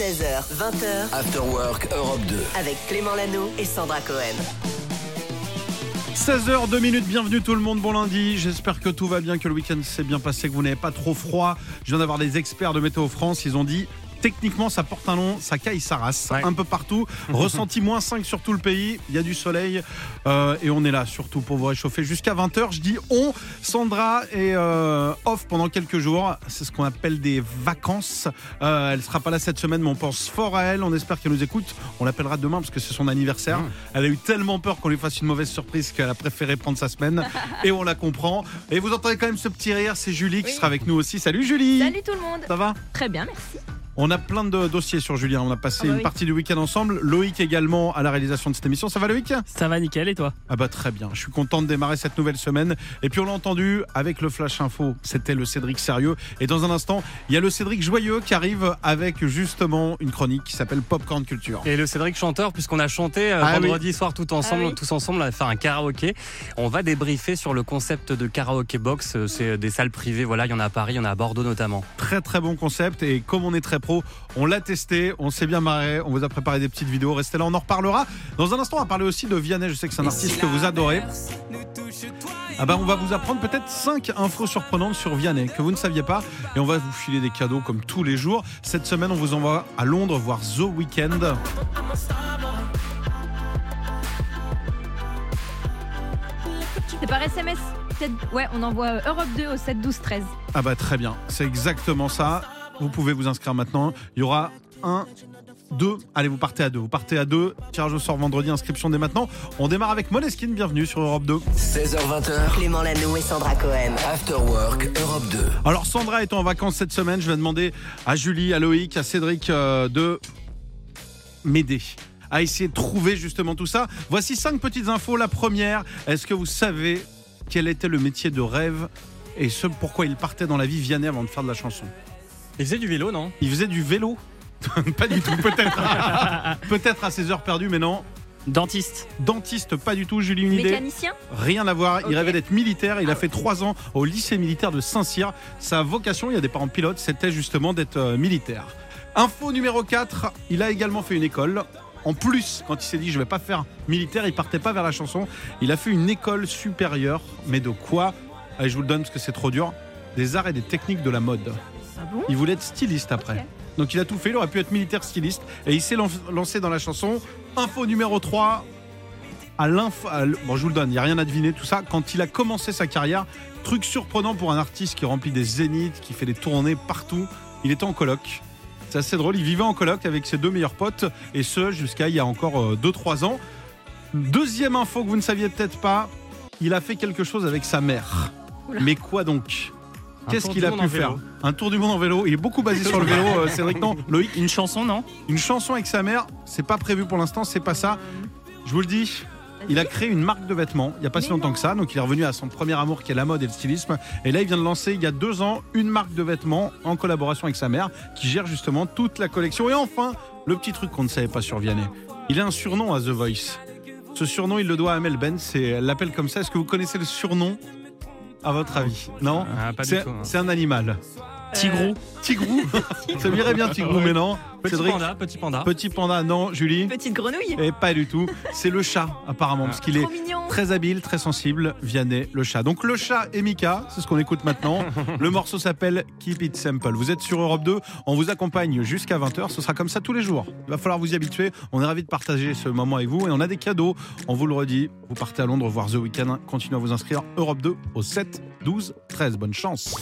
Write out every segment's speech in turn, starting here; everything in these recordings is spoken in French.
16h, 20h, After Work Europe 2. avec Clément Lano et Sandra Cohen. 16h, 2 minutes, bienvenue tout le monde, bon lundi. J'espère que tout va bien, que le week-end s'est bien passé, que vous n'avez pas trop froid. Je viens d'avoir des experts de Météo France, ils ont dit techniquement ça porte un nom, ça caille, ça race, Ouais. un peu partout. Ressenti moins 5 sur tout le pays, il y a du soleil euh, et on est là surtout pour vous réchauffer jusqu'à 20h. Je dis on, Sandra est euh, off pendant quelques jours, c'est ce qu'on appelle des vacances. Euh, elle sera pas là cette semaine, mais on pense fort à elle, on espère qu'elle nous écoute. On l'appellera demain parce que c'est son anniversaire. Elle a eu tellement peur qu'on lui fasse une mauvaise surprise qu'elle a préféré prendre sa semaine et on la comprend. Et vous entendez quand même ce petit rire, c'est Julie qui Oui. sera avec nous aussi. Salut Julie Salut tout le monde. Ça va? Très bien, merci. On a plein de dossiers sur Julien. On a passé Ah bah une oui. partie du week-end ensemble. Loïc également à la réalisation de cette émission. Ça va Loïc? Ça va nickel et toi? Ah bah très bien. Je suis content de démarrer cette nouvelle semaine. Et puis on l'a entendu avec le Flash Info. C'était le Cédric sérieux. Et dans un instant, il y a le Cédric joyeux qui arrive avec justement une chronique qui s'appelle Popcorn Culture. Et le Cédric chanteur, puisqu'on a chanté euh, Ah oui. vendredi soir tout ensemble, Ah oui. tous ensemble, on a fait un karaoké. On va débriefer sur le concept de karaoké box. Euh, C'est des salles privées, voilà, il y en a à Paris, il y en a à Bordeaux notamment. Très très bon concept. Et comme on est très pro, on l'a testé. On s'est bien marré. On vous a préparé des petites vidéos. Restez là, on en reparlera. Dans un instant, on va parler aussi de Vianney. Je sais que c'est un artiste que vous adorez. Ah bah on va vous apprendre peut-être 5 infos surprenantes sur Vianney que vous ne saviez pas et on va vous filer des cadeaux comme tous les jours. Cette semaine on vous envoie à Londres voir The Weeknd. C'est par SMS. Ouais, on envoie Europe 2 au 7 12 13. Ah bah très bien, c'est exactement ça. Vous pouvez vous inscrire maintenant. Il y aura un, deux. Allez, vous partez à deux. Vous partez à deux. Tirage au sort vendredi, inscription dès maintenant. On démarre avec Moleskine. Bienvenue sur Europe 2. 16h20h. Clément Lano et Sandra Cohen. After Work Europe 2. Alors Sandra est en vacances cette semaine. Je vais demander à Julie, à Loïc, à Cédric euh, de m'aider à essayer de trouver justement tout ça. Voici cinq petites infos. La première, est-ce que vous savez quel était le métier de rêve et ce pourquoi il partait dans la vie Vianney avant de faire de la chanson? Il faisait du vélo, non? Il faisait du vélo Pas du tout, peut-être. peut-être à ses heures perdues, mais non. Dentiste. Dentiste, pas du tout. Julie, une idée Mécanicien? Rien à voir. Il rêvait d'être militaire. Il a fait trois ans au lycée militaire de Saint-Cyr. Sa vocation, il y a des parents pilotes, c'était justement d'être euh, militaire. Info numéro 4, il a également fait une école. En plus, quand il s'est dit je vais pas faire militaire, il partait pas vers la chanson. Il a fait une école supérieure, mais de quoi? Allez, je vous le donne parce que c'est trop dur. Des arts et des techniques de la mode. Ah bon Il voulait être styliste après. Donc il a tout fait, il aurait pu être militaire styliste et il s'est lan- lancé dans la chanson. Info numéro 3, à l'info, bon je vous le donne, il n'y a rien à deviner tout ça. Quand il a commencé sa carrière, truc surprenant pour un artiste qui remplit des zéniths, qui fait des tournées partout, il était en coloc. C'est assez drôle, il vivait en coloc avec ses deux meilleurs potes et ce jusqu'à il y a encore 2-3 ans. Deuxième info que vous ne saviez peut-être pas, il a fait quelque chose avec sa mère. Oula. Mais quoi donc? Qu'est-ce qu'il a pu faire Un tour du monde en vélo. Il est beaucoup basé sur le vélo, euh, Cédric. Non, Loïc. Une chanson, non Une chanson avec sa mère, c'est pas prévu pour l'instant, c'est pas ça. Je vous le dis, il a créé une marque de vêtements il n'y a pas si longtemps que ça. Donc il est revenu à son premier amour qui est la mode et le stylisme. Et là, il vient de lancer il y a deux ans une marque de vêtements en collaboration avec sa mère qui gère justement toute la collection. Et enfin, le petit truc qu'on ne savait pas sur Vianney. Il a un surnom à The Voice. Ce surnom, il le doit à Amel Ben. C'est elle l'appelle comme ça. Est-ce que vous connaissez le surnom à votre avis Non Ah, C'est hein. c'est un animal. Tigrou. Tigrou Ça m'irait bien, Tigrou, mais non. Petit Cédric, panda, petit panda. Petit panda, non. Julie Petite grenouille Et pas du tout. C'est le chat, apparemment, parce qu'il est Trop mignon très habile, très sensible. Vianney, le chat. Donc le chat et Mika, c'est ce qu'on écoute maintenant. Le morceau s'appelle Keep It Simple. Vous êtes sur Europe 2, on vous accompagne jusqu'à 20h. Ce sera comme ça tous les jours. Il va falloir vous y habituer. On est ravis de partager ce moment avec vous et on a des cadeaux. On vous le redit, vous partez à Londres voir The Weeknd. Continuez à vous inscrire. Europe 2 au 7, 12, 13. Bonne chance.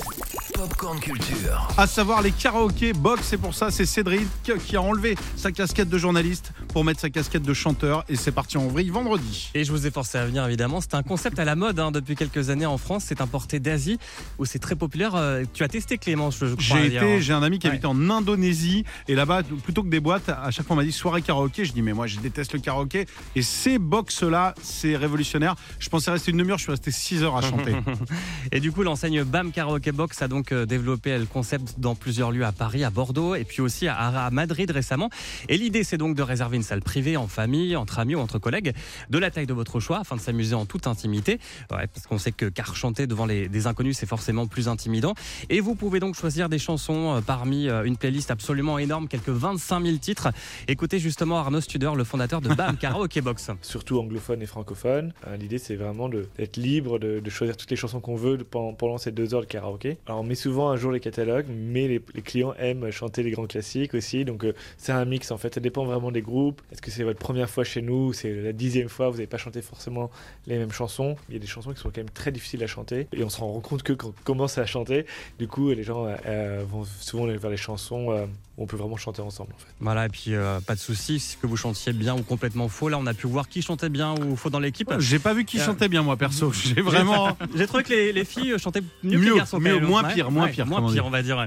Popcorn Culture. À savoir les karaokés box, c'est pour ça, c'est Cédric qui a enlevé sa casquette de journaliste pour mettre sa casquette de chanteur et c'est parti en vrille vendredi. Et je vous ai forcé à venir évidemment. C'est un concept à la mode hein, depuis quelques années en France. C'est importé d'Asie où c'est très populaire. Euh, Tu as testé Clément, je, je crois. J'ai été, hein. j'ai un ami qui Ouais. habitait en Indonésie et là-bas, plutôt que des boîtes, à chaque fois on m'a dit soirée karaoké. Je dis mais moi je déteste le karaoké et ces box là, c'est révolutionnaire. Je pensais rester une demi-heure, je suis resté 6 heures à chanter. Et du coup, l'enseigne BAM Karaoke Box a donc donc euh, développé le concept dans plusieurs lieux à Paris, à Bordeaux et puis aussi à, Madrid récemment. Et l'idée, c'est donc de réserver une salle privée en famille, entre amis ou entre collègues, de la taille de votre choix, afin de s'amuser en toute intimité. Ouais, parce qu'on sait que car chanter devant les, des inconnus, c'est forcément plus intimidant. Et vous pouvez donc choisir des chansons euh, parmi euh, une playlist absolument énorme, quelques 25 000 titres. Écoutez justement Arnaud Studer, le fondateur de BAM Karaoke Box. surtout anglophones et francophones. Euh, L'idée, c'est vraiment d'être libre, de, choisir toutes les chansons qu'on veut pendant, ces deux heures de karaoké. Alors, on souvent un jour les catalogues, mais les, clients aiment chanter les grands classiques aussi. Donc, euh, c'est un mix en fait. Ça dépend vraiment des groupes. Est-ce que c'est votre première fois chez nous C'est la dixième fois, vous n'avez pas chanté forcément les mêmes chansons. Il y a des chansons qui sont quand même très difficiles à chanter. Et on se rend compte que quand on commence à chanter, du coup, les gens euh, euh, vont souvent vers les chansons on peut vraiment chanter ensemble en fait. Voilà, et puis euh, pas de souci, si que vous chantiez bien ou complètement faux. Là, on a pu voir qui chantait bien ou faux dans l'équipe. J'ai pas vu qui Euh, chantait bien, moi, perso. J'ai vraiment. J'ai trouvé que les, les filles chantaient mieux, que les garçons. mieux, moins pire, moins pire, moins pire, on va dire. ouais.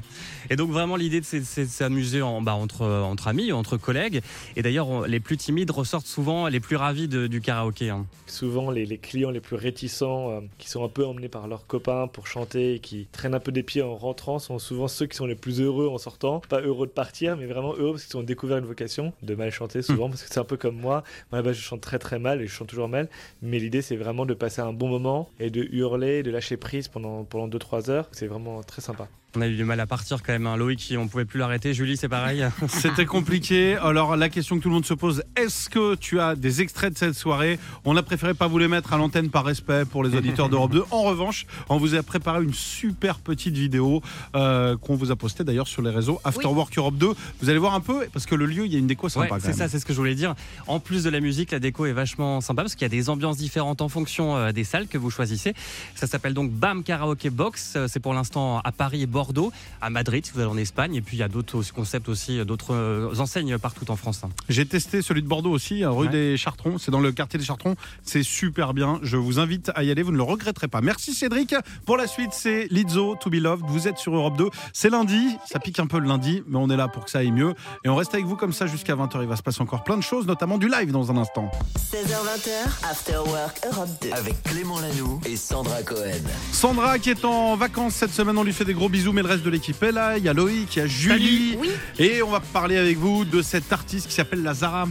Et donc vraiment l'idée, c'est de s'amuser en, bah, entre entre amis, entre collègues. Et d'ailleurs, les plus timides ressortent souvent les plus ravis de- du karaoké. hein. souvent les, les clients les plus réticents, euh, qui sont un peu emmenés par leurs copains pour chanter et qui traînent un peu des pieds en rentrant, sont souvent ceux qui sont les plus heureux en sortant. Pas heureux de partir, mais vraiment heureux parce qu'ils ont découvert une vocation de mal chanter souvent, parce que c'est un peu comme moi. Moi, là-bas, je chante très très mal et je chante toujours mal. Mais l'idée, c'est vraiment de passer un bon moment et de hurler, de lâcher prise pendant, pendant 2-3 heures. C'est vraiment très sympa. On a eu du mal à partir quand même. Hein. Loïc, on pouvait plus l'arrêter. Julie, c'est pareil. C'était compliqué. Alors, la question que tout le monde se pose est-ce que tu as des extraits de cette soirée? On a préféré pas vous les mettre à l'antenne par respect pour les auditeurs d'Europe 2. En revanche, on vous a préparé une super petite vidéo euh, qu'on vous a postée d'ailleurs sur les réseaux After Oui. Work Europe 2. Vous allez voir un peu, parce que le lieu, il y a une déco sympa Ouais, c'est ça, c'est ce que je voulais dire. En plus de la musique, la déco est vachement sympa parce qu'il y a des ambiances différentes en fonction euh, des salles que vous choisissez. Ça s'appelle donc BAM Karaoke Box. Euh, C'est pour l'instant à Paris et Bordeaux, à Madrid si vous allez en Espagne. Et puis il y a d'autres aussi concepts aussi, euh, d'autres euh, enseignes partout en France. hein. J'ai testé celui de Bordeaux aussi, rue Ouais. des Chartrons. C'est dans le quartier des Chartrons. C'est super bien. Je vous invite à y aller. Vous ne le regretterez pas. Merci Cédric. Pour la suite, c'est Lizzo, To Be Loved. Vous êtes sur Europe 2. C'est lundi. Ça pique un peu le lundi, mais on est là pour que ça aille mieux. Et on reste avec vous comme ça jusqu'à 20h. Il va se passer encore plein de choses, notamment du live dans un instant. 16h20, After Work Europe 2. Avec Clément Lanoux et Sandra Cohen. Sandra qui est en vacances cette semaine, on lui fait des gros bisous, mais le reste de l'équipe est là. Il y a Loïc, il y a Julie. Oui. Et on va parler avec vous de cette artiste qui s'appelle Lazara.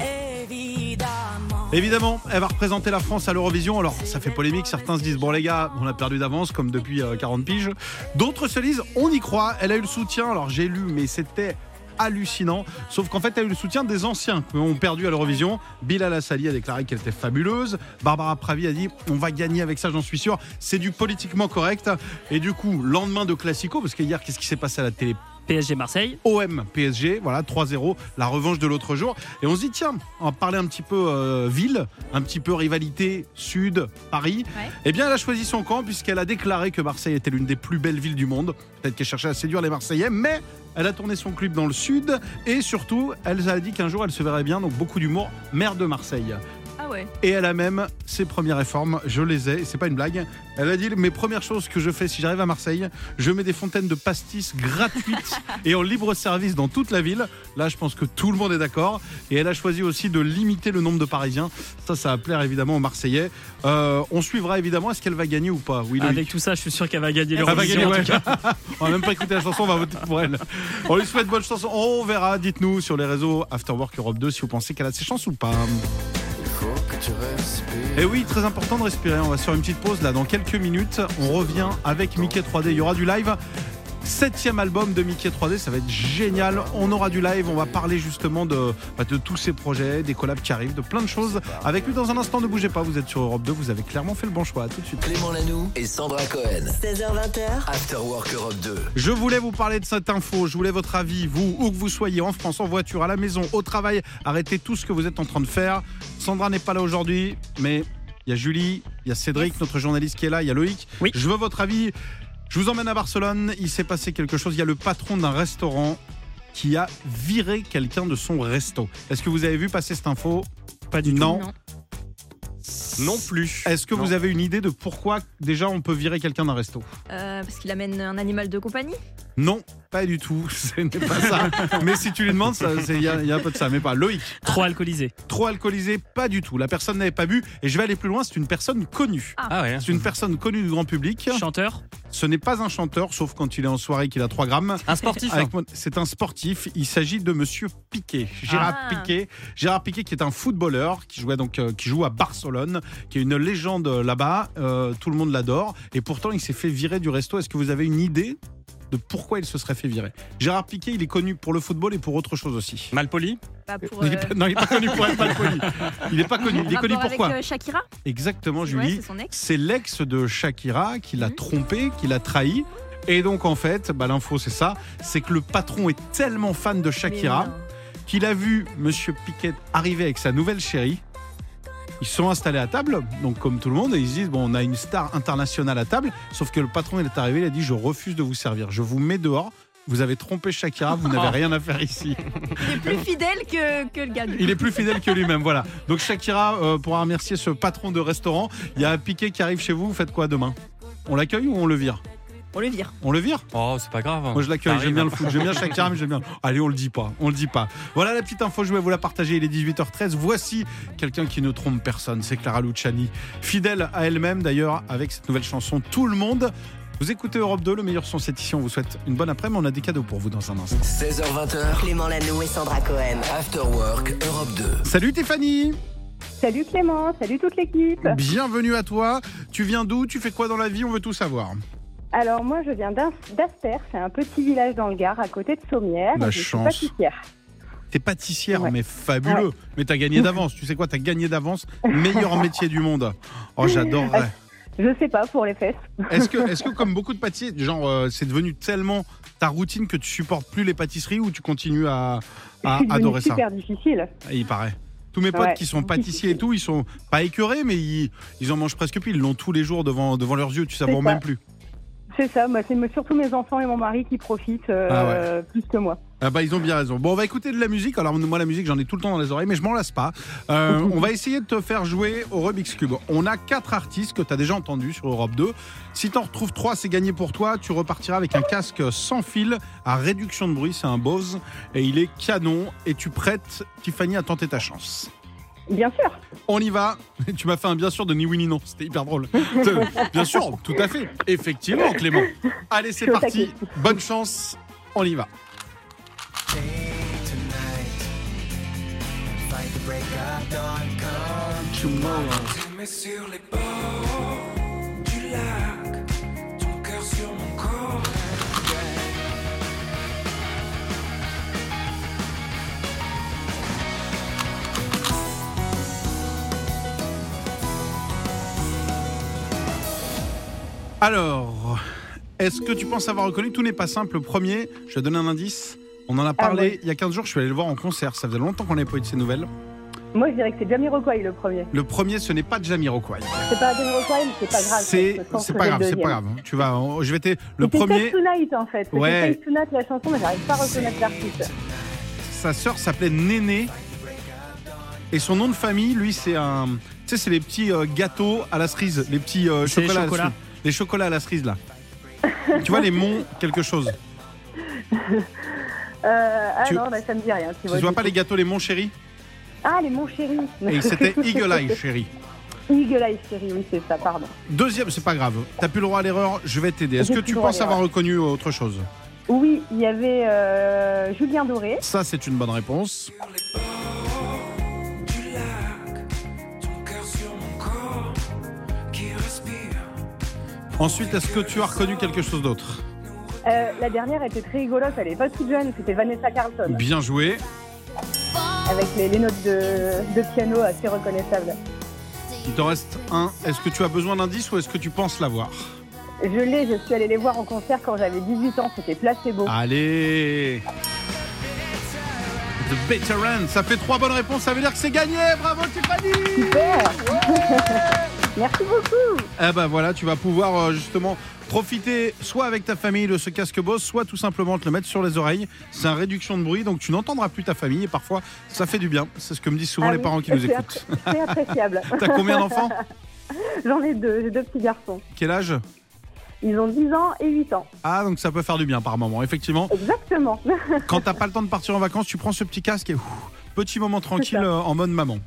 Évidemment, elle va représenter la France à l'Eurovision. Alors, ça fait polémique. Certains se disent, bon, les gars, on a perdu d'avance, comme depuis euh, 40 piges. D'autres se disent, on y croit. Elle a eu le soutien. Alors, j'ai lu, mais c'était hallucinant. Sauf qu'en fait, elle a eu le soutien des anciens qui ont perdu à l'Eurovision. Bilal Hassali a déclaré qu'elle était fabuleuse. Barbara Pravi a dit, on va gagner avec ça, j'en suis sûr. C'est du politiquement correct. Et du coup, lendemain de Classico, parce qu'hier, qu'est-ce qui s'est passé à la télé? PSG Marseille. OM PSG, voilà 3-0, la revanche de l'autre jour. Et on se dit tiens, on va parler un petit peu euh, ville, un petit peu rivalité Sud, Paris. Ouais. Eh bien, elle a choisi son camp puisqu'elle a déclaré que Marseille était l'une des plus belles villes du monde. Peut-être qu'elle cherchait à séduire les Marseillais, mais elle a tourné son club dans le Sud et surtout, elle a dit qu'un jour elle se verrait bien, donc beaucoup d'humour, maire de Marseille. Ouais. Et elle a même ses premières réformes, je les ai, c'est pas une blague. Elle a dit mes premières choses que je fais si j'arrive à Marseille, je mets des fontaines de pastis gratuites et en libre service dans toute la ville. Là, je pense que tout le monde est d'accord. Et elle a choisi aussi de limiter le nombre de Parisiens. Ça, ça va plaire évidemment aux Marseillais. Euh, on suivra évidemment est-ce qu'elle va gagner ou pas. Oui. Avec tout ça, je suis sûr qu'elle va gagner Elle va en tout ouais. cas. on va même pas écouter la chanson, on va voter pour elle. On lui souhaite bonne chanson. On verra. Dites-nous sur les réseaux Afterwork Europe 2 si vous pensez qu'elle a ses chances ou pas. Et oui, très important de respirer. On va faire une petite pause là dans quelques minutes. On revient avec Mickey 3D. Il y aura du live. Septième album de Mickey 3D, ça va être génial. On aura du live, on va parler justement de, bah, de tous ces projets, des collabs qui arrivent, de plein de choses. Avec lui dans un instant, ne bougez pas, vous êtes sur Europe 2, vous avez clairement fait le bon choix. À tout de suite. Clément Lanoux et Sandra Cohen. 16h20, After Work Europe 2. Je voulais vous parler de cette info, je voulais votre avis, vous, où que vous soyez, en France, en voiture, à la maison, au travail, arrêtez tout ce que vous êtes en train de faire. Sandra n'est pas là aujourd'hui, mais il y a Julie, il y a Cédric, notre journaliste qui est là, il y a Loïc. Oui. Je veux votre avis. Je vous emmène à Barcelone, il s'est passé quelque chose, il y a le patron d'un restaurant qui a viré quelqu'un de son resto. Est-ce que vous avez vu passer cette info? Pas du tout. Non. Non. Non plus. Est-ce que Non. vous avez une idée de pourquoi déjà on peut virer quelqu'un d'un resto? Euh, parce qu'il amène un animal de compagnie? Non. Pas du tout, ce n'est pas ça. mais si tu lui demandes, il y, a il y a un peu de ça, mais pas. Loïc, Trop alcoolisé. trop alcoolisé, pas du tout. La personne n'avait pas bu. Et je vais aller plus loin, c'est une personne connue. Ah ouais. C'est une personne connue du grand public. Chanteur. Ce n'est pas un chanteur, sauf quand il est en soirée qu'il a 3 grammes. Un sportif. C'est un sportif. Il s'agit de Monsieur Piquet, Gérard Ah. Piquet. Gérard Piquet, qui est un footballeur, qui jouait donc, euh, qui joue à Barcelone, qui est une légende euh, là-bas. Euh, tout le monde l'adore. Et pourtant, il s'est fait virer du resto. Est-ce que vous avez une idée? De pourquoi il se serait fait virer Gérard Piquet, il est connu pour le football et pour autre chose aussi. Mal poli. Pas pour. Il est euh, pas- non, il n'est pas connu pour être mal poli. Il n'est pas connu. Il est connu pourquoi avec euh, Shakira Exactement, Ouais, Julie. c'est son ex. C'est l'ex de Shakira qui l'a Mhm. trompé, qui l'a trahi. Et donc en fait, bah, l'info c'est ça, c'est que le patron est tellement fan de Shakira non. qu'il a vu Monsieur Piquet arriver avec sa nouvelle chérie. Ils sont installés à table, donc comme tout le monde, et ils se disent bon, on a une star internationale à table. Sauf que le patron il est arrivé, il a dit je refuse de vous servir, je vous mets dehors. Vous avez trompé Shakira, vous n'avez rien à faire ici. Il est plus fidèle que, que le gars du Il est plus fidèle que lui-même, voilà. Donc Shakira euh, pourra remercier ce patron de restaurant. Il y a un Piquet qui arrive chez vous, vous faites quoi demain? On l'accueille ou on le vire? On le vire. On le vire? Oh, c'est pas grave. Moi je l'accueille, j'aime bien le foot, j'aime bien Shakira, mais j'aime bien. Allez, on le dit pas, on le dit pas. Voilà la petite info, je vais vous la partager, il est 18h13. Voici quelqu'un qui ne trompe personne, c'est Clara Luciani. Fidèle à elle-même d'ailleurs, avec cette nouvelle chanson Tout le monde. Vous écoutez Europe 2, le meilleur son cette édition. On vous souhaite une bonne après-midi, on a des cadeaux pour vous dans un instant. 16h20h, Clément Lanoux et Sandra Cohen. After Work Europe 2. Salut Tiffany Salut Clément, salut toute l'équipe. Bienvenue à toi. Tu viens d'où? Tu fais quoi dans la vie? On veut tout savoir. Alors moi je viens d'As- d'Aster, c'est un petit village dans le Gard à côté de Sommières. La Je suis pâtissière. T'es pâtissière, Ouais. mais fabuleux. Mais t'as gagné d'avance. Tu sais quoi T'as gagné d'avance. Meilleur métier du monde. Oh, j'adorerais. Je sais pas pour les fesses. Est-ce que, est-ce que comme beaucoup de pâtissiers, genre, euh, c'est devenu tellement ta routine que tu supportes plus les pâtisseries ou tu continues à, Je suis adorer ça super difficile. Et Il paraît. Tous mes potes Ouais. qui sont pâtissiers et tout, ils sont pas écœurés, mais ils, ils en mangent presque plus. Ils l'ont tous les jours devant, devant leurs yeux. Tu ça. même plus. C'est ça, c'est surtout mes enfants et mon mari qui profitent euh, plus que moi. Ah bah ils ont bien raison. Bon, on va écouter de la musique. Alors moi la musique, j'en ai tout le temps dans les oreilles, mais je m'en lasse pas. Euh, on va essayer de te faire jouer au Rubik's Cube. On a quatre artistes que tu as déjà entendus sur Europe 2. Si t'en retrouves trois, c'est gagné pour toi. Tu repartiras avec un casque sans fil à réduction de bruit. C'est un Bose et il est canon. Et tu prêtes Tiffany à tenter ta chance. Bien sûr. On y va. Tu m'as fait un bien sûr de ni oui ni non. C'était hyper drôle. bien sûr, tout à fait. Effectivement, Clément. Allez, c'est parti. Bonne chance. On y va. Mais sur les bords du lac, ton cœur sur mon Alors, est-ce que tu penses avoir reconnu Tout n'est pas simple. Le premier, je vais donner un indice. On en a parlé Ah ouais. il y a 15 jours. Je suis allé le voir en concert. Ça faisait longtemps qu'on n'avait pas eu de ces nouvelles. Moi je dirais que c'est Jamiroquai le premier. Le premier, ce n'est pas Jamiroquai. C'est pas Jamiroquai, mais c'est pas grave. C'est c'est pas grave, c'est pas grave. Tu vas, je vais te. Le premier, Take Tonight en fait. Ouais. Take Tonight la chanson, mais j'arrive pas à reconnaître l'artiste. sa sœur s'appelait Néné. Et son nom de famille, lui, c'est un. Tu sais, c'est les petits euh, gâteaux à la cerise, les petits euh, C'est les chocolats. Chocolats. Les chocolats à la cerise là. tu vois les monts quelque chose. Euh, ah Tu- non, bah, ça me dit rien. Tu Tu vois, vois pas les gâteaux les monts chéris Ah, les Monts Chéris. Et c'était Eagle Eye chéri. Eagle Eye Chéri, oui, c'est ça, pardon. Deuxième, c'est pas grave. T'as plus le droit à l'erreur, je vais t'aider. Est-ce que tu penses avoir reconnu autre chose? Oui, il y avait euh, Julien Doré. Ça, c'est une bonne réponse. Ensuite, est-ce que tu as reconnu quelque chose d'autre? Euh, la dernière était très rigolote, elle est pas toute jeune, c'était Vanessa Carlton, Bien joué. avec les, les notes de, de piano assez reconnaissables. Il te reste un. Est-ce que tu as besoin d'indice ou est-ce que tu penses l'avoir? Je l'ai, je suis allée les voir en concert quand j'avais 18 ans, c'était Placebo. Allez The Veteran, ça fait trois bonnes réponses, ça veut dire que c'est gagné, bravo Tiffany Super Merci beaucoup Eh ben voilà, tu vas pouvoir euh, justement profiter soit avec ta famille de ce casque Bose, soit tout simplement te le mettre sur les oreilles. C'est un réduction de bruit, donc tu n'entendras plus ta famille et parfois ça fait du bien. C'est ce que me disent souvent Ah les oui, parents qui nous écoutent. C'est appréciable. T'as combien d'enfants? J'en ai deux, j'ai deux petits garçons. Quel âge? Ils ont 10 ans et 8 ans. Ah, donc ça peut faire du bien par moment, effectivement. Exactement. Quand t'as pas le temps de partir en vacances, tu prends ce petit casque et ouf, petit moment tranquille euh, en mode maman.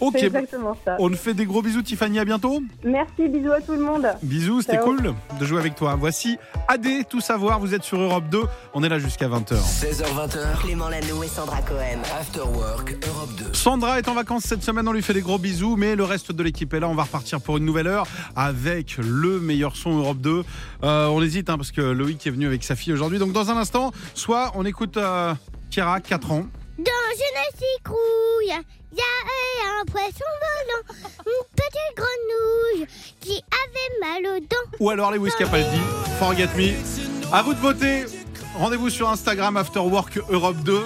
Ok, C'est exactement ça. on te fait des gros bisous Tiffany, à bientôt. Merci, bisous à tout le monde. Bisous, c'était cool de jouer avec toi. Voici AD, tout savoir, vous êtes sur Europe 2, on est là jusqu'à 20h. 16h20h, Clément Lanoux et Sandra Cohen. After Work Europe 2. Sandra est en vacances cette semaine, on lui fait des gros bisous, mais le reste de l'équipe est là. On va repartir pour une nouvelle heure avec le meilleur son Europe 2. Euh, on hésite hein, parce que Loïc est venu avec sa fille aujourd'hui. Donc dans un instant, soit on écoute euh, Kiara, 4 ans. Dans une citrouille, il y a un poisson volant, une petite grenouille qui avait mal aux dents. ou alors Lewis Capaldi, Forget Me. À vous de voter. Rendez-vous sur Instagram After Work Europe 2.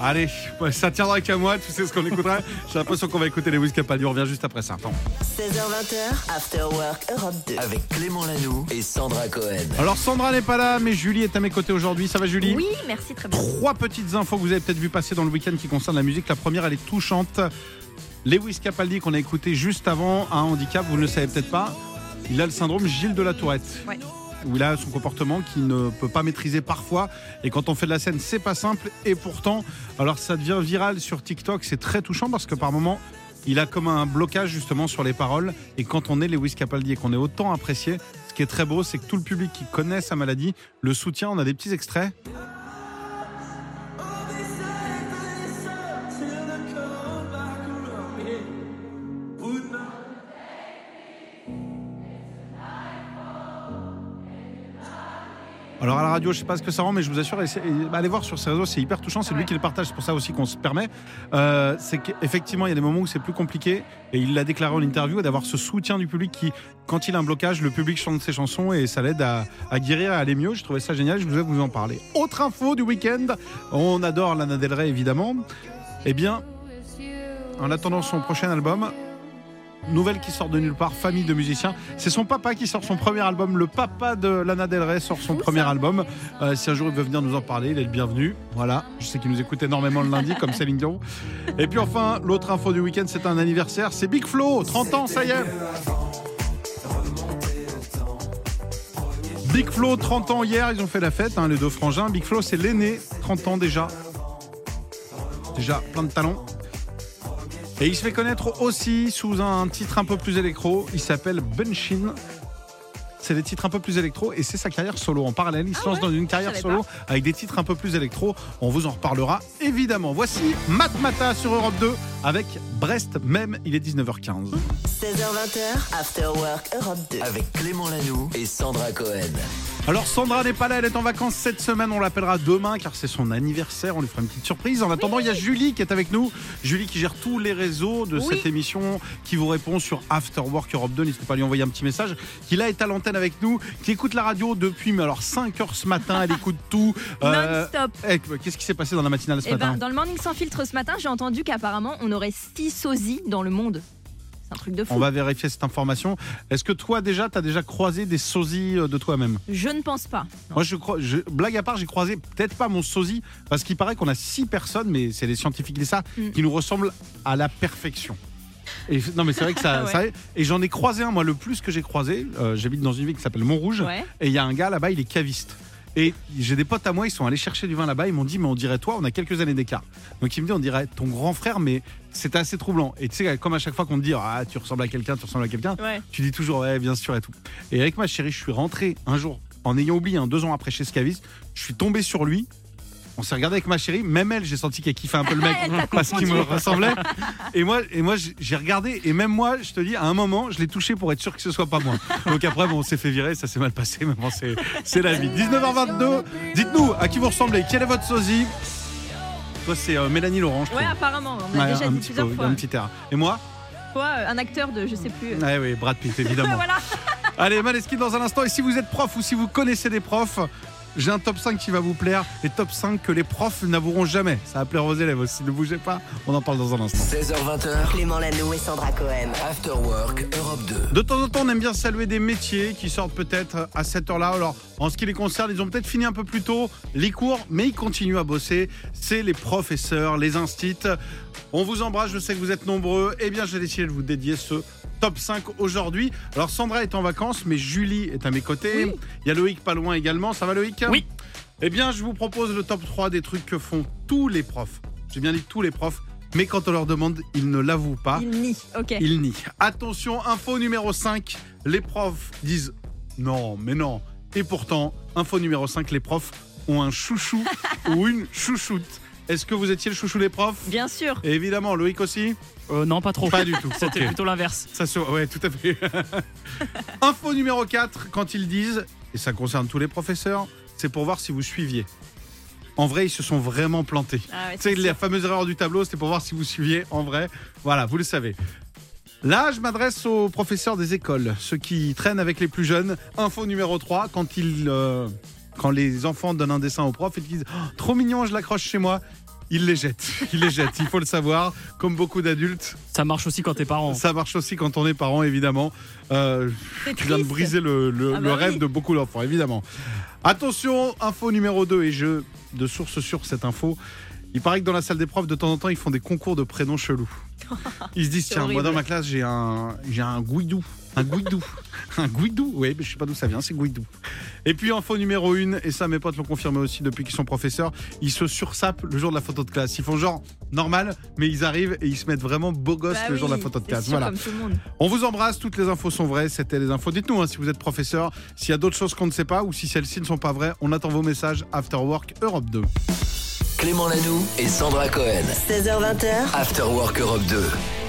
Allez, ça tiendra qu'à moi, tu sais ce qu'on écoutera. J'ai l'impression qu'on va écouter Lewis Capaldi, on revient juste après ça. Attends. 16h20h, After Work Europe 2. Avec Clément Lanoux et Sandra Cohen. Alors Sandra n'est pas là, mais Julie est à mes côtés aujourd'hui. Ça va Julie? Oui, merci, très bien. Trois petites infos que vous avez peut-être vu passer dans le week-end qui concernent la musique. La première, elle est touchante. Lewis Capaldi, qu'on a écouté juste avant, a un handicap, vous ne le savez peut-être pas. Il a le syndrome Gilles de la Tourette. Ouais. Où il a son comportement qu'il ne peut pas maîtriser parfois. Et quand on fait de la scène, c'est pas simple. Et pourtant, alors ça devient viral sur TikTok. C'est très touchant parce que par moments, il a comme un blocage justement sur les paroles. Et quand on est Lewis Capaldi et qu'on est autant apprécié, ce qui est très beau, c'est que tout le public qui connaît sa maladie le soutient. On a des petits extraits. Alors à la radio, je sais pas ce que ça rend, mais je vous assure, essayez- allez voir sur ses réseaux, c'est hyper touchant. C'est lui qui le partage, c'est pour ça aussi qu'on se permet. Euh, c'est qu'effectivement, il y a des moments où c'est plus compliqué, et il l'a déclaré en interview, d'avoir ce soutien du public qui, quand il a un blocage, le public chante ses chansons et ça l'aide à, à guérir, à aller mieux. Je trouvais ça génial, je voulais vous en parler. Autre info du week-end, on adore Lana Del Rey évidemment. Eh bien, en attendant son prochain album, nouvelle qui sort de nulle part, famille de musiciens. C'est son papa qui sort son premier album. Le papa de Lana Del Rey sort son premier album. Euh, si un jour il veut venir nous en parler, il est le bienvenu. Voilà, je sais qu'il nous écoute énormément le lundi, comme Céline Dion. Et puis enfin, l'autre info du week-end, c'est un anniversaire. C'est Big Flo, 30 ans, ça y est. Big Flo, 30 ans hier, ils ont fait la fête, hein, les deux frangins. Big Flo, c'est l'aîné, 30 ans déjà. Déjà, plein de talent. Et il se fait connaître aussi sous un titre un peu plus électro. Il s'appelle Bunshin. C'est des titres un peu plus électro et c'est sa carrière solo. En parallèle, il se lance dans une carrière Ah solo avec des titres un peu plus électro. On vous en reparlera évidemment. Voici Matmata sur Europe 2 avec Brest même. Il est 19h15. 16h20h, After Work Europe 2. Avec Clément Lanoux et Sandra Cohen. Alors Sandra n'est pas là, elle est en vacances cette semaine, on l'appellera demain car c'est son anniversaire, on lui fera une petite surprise. En attendant, il y a Julie qui est avec nous, Julie qui gère tous les réseaux de Oui. cette émission, qui vous répond sur After Work Europe 2, n'hésitez pas à lui envoyer un petit message, qui là est à l'antenne avec nous, qui écoute la radio depuis mais alors 5 heures ce matin, elle écoute tout. Euh, Non-stop. eh, Qu'est-ce qui s'est passé dans la matinale ce Eh matin? ben, dans le Morning Sans Filtre ce matin, j'ai entendu qu'apparemment, on aurait six sosies dans le monde. C'est un truc de fou. On va vérifier cette information. Est-ce que toi déjà, tu as déjà croisé des sosies euh, de toi-même Je ne pense pas. Moi, je blague à part, j'ai croisé peut-être pas mon sosie, parce qu'il paraît qu'on a six personnes, mais c'est les scientifiques disent ça, Mm. qui nous ressemblent à la perfection. Et, non, mais c'est vrai que ça. Ouais. ça- et j'en ai croisé un, moi, le plus que j'ai croisé. euh, J'habite dans une ville qui s'appelle Montrouge, Ouais. et il y a un gars là-bas, il est caviste. Et j'ai des potes à moi, ils sont allés chercher du vin là-bas, ils m'ont dit, mais on dirait toi, on a quelques années d'écart. Donc il me dit, on dirait ton grand frère, mais c'était assez troublant. Et tu sais, comme à chaque fois qu'on te dit, ah, tu ressembles à quelqu'un, tu ressembles à quelqu'un, Ouais. tu dis toujours, ouais, bien sûr et tout. Et avec ma chérie, je suis rentré un jour, en ayant oublié, un deux ans après chez Scavis, je suis tombé sur lui. On s'est regardé avec ma chérie, même elle, j'ai senti qu'elle kiffait un peu le mec parce qu'il me ressemblait. Et moi, et moi, j'ai- regardé, et même moi, je te dis, à un moment, je l'ai touché pour être sûr que ce soit pas moi. Donc après, bon, on s'est fait virer, ça s'est mal passé, mais bon, c'est la vie. 19h22, dites-nous à qui vous ressemblez, quel est votre sosie? Toi, c'est euh, Mélanie Laurent, je trouve. Ouais, apparemment, on a Ouais, déjà un dit petit plusieurs fois. un petit air. Et moi? Toi, euh, un acteur de je sais plus. euh, Ouais, oui, Brad Pitt, évidemment. voilà. Allez, Maneskin dans un instant. Et si vous êtes prof ou si vous connaissez des profs, j'ai un top 5 qui va vous plaire. Les top 5 que les profs n'avoueront jamais. Ça va plaire aux élèves aussi. Ne bougez pas. On en parle dans un instant. 16h20h, Clément Lanoux et Sandra Cohen. After Work Europe 2. De temps en temps, on aime bien saluer des métiers qui sortent peut-être à cette heure-là. Alors, en ce qui les concerne, ils ont peut-être fini un peu plus tôt les cours, mais ils continuent à bosser. C'est les professeurs, les instits. On vous embrasse, je sais que vous êtes nombreux. Eh bien, j'ai décidé de vous dédier ce top 5 aujourd'hui. Alors Sandra est en vacances, mais Julie est à mes côtés. Oui. Il y a Loïc pas loin également. Ça va Loïc? Oui. Eh bien, je vous propose le top 3 des trucs que font tous les profs. J'ai bien dit tous les profs, mais quand on leur demande, ils ne l'avouent pas. Il nie. Ok. Ils nient. Attention, info numéro 5. Les profs disent non, mais non. Et pourtant, info numéro 5, les profs ont un chouchou ou une chouchoute. Est-ce que vous étiez le chouchou des profs? Bien sûr. Évidemment, Loïc aussi? Euh, non, pas trop. Pas du tout. C'était plutôt l'inverse. Ça se... Ouais, tout à fait. Info numéro 4, quand ils disent, et ça concerne tous les professeurs, c'est pour voir si vous suiviez. En vrai, ils se sont vraiment plantés. Ah ouais, Tu sais, c'est la fameuse erreur du tableau, c'était pour voir si vous suiviez en vrai. Voilà, vous le savez. Là, je m'adresse aux professeurs des écoles, ceux qui traînent avec les plus jeunes. Info numéro 3, quand, ils, euh, quand les enfants donnent un dessin aux profs et qu'ils disent Oh, Trop mignon, je l'accroche chez moi. Ils les jettent. Ils les jettent, il faut le savoir. Comme beaucoup d'adultes, Ça marche aussi quand t'es parent. ça marche aussi quand on est parent, évidemment. Euh, tu viens de briser le, le- Ah le bah rêve oui. de beaucoup d'enfants, évidemment. Attention, info numéro 2, et je, de source sur cette info, il paraît que dans la salle des profs, de temps en temps, ils font des concours de prénoms chelous. Ils se disent, tiens, moi dans ma classe, j'ai un, j'ai un Guidou. Un Guidou. un Guidou, oui, mais je sais pas d'où ça vient, c'est Guidou. Et puis, info numéro 1, et ça, mes potes l'ont confirmé aussi depuis qu'ils sont professeurs, ils se sursapent le jour de la photo de classe. Ils font genre normal, mais ils arrivent et ils se mettent vraiment beau gosse Bah le jour de la photo de classe. sûr, Voilà. Comme tout le monde. On vous embrasse, toutes les infos sont vraies, c'était les infos. Dites-nous hein, si vous êtes professeur, s'il y a d'autres choses qu'on ne sait pas ou si celles-ci ne sont pas vraies. On attend vos messages After Work Europe 2. Clément Lanoux et Sandra Cohen. 16h20h, After Work Europe 2.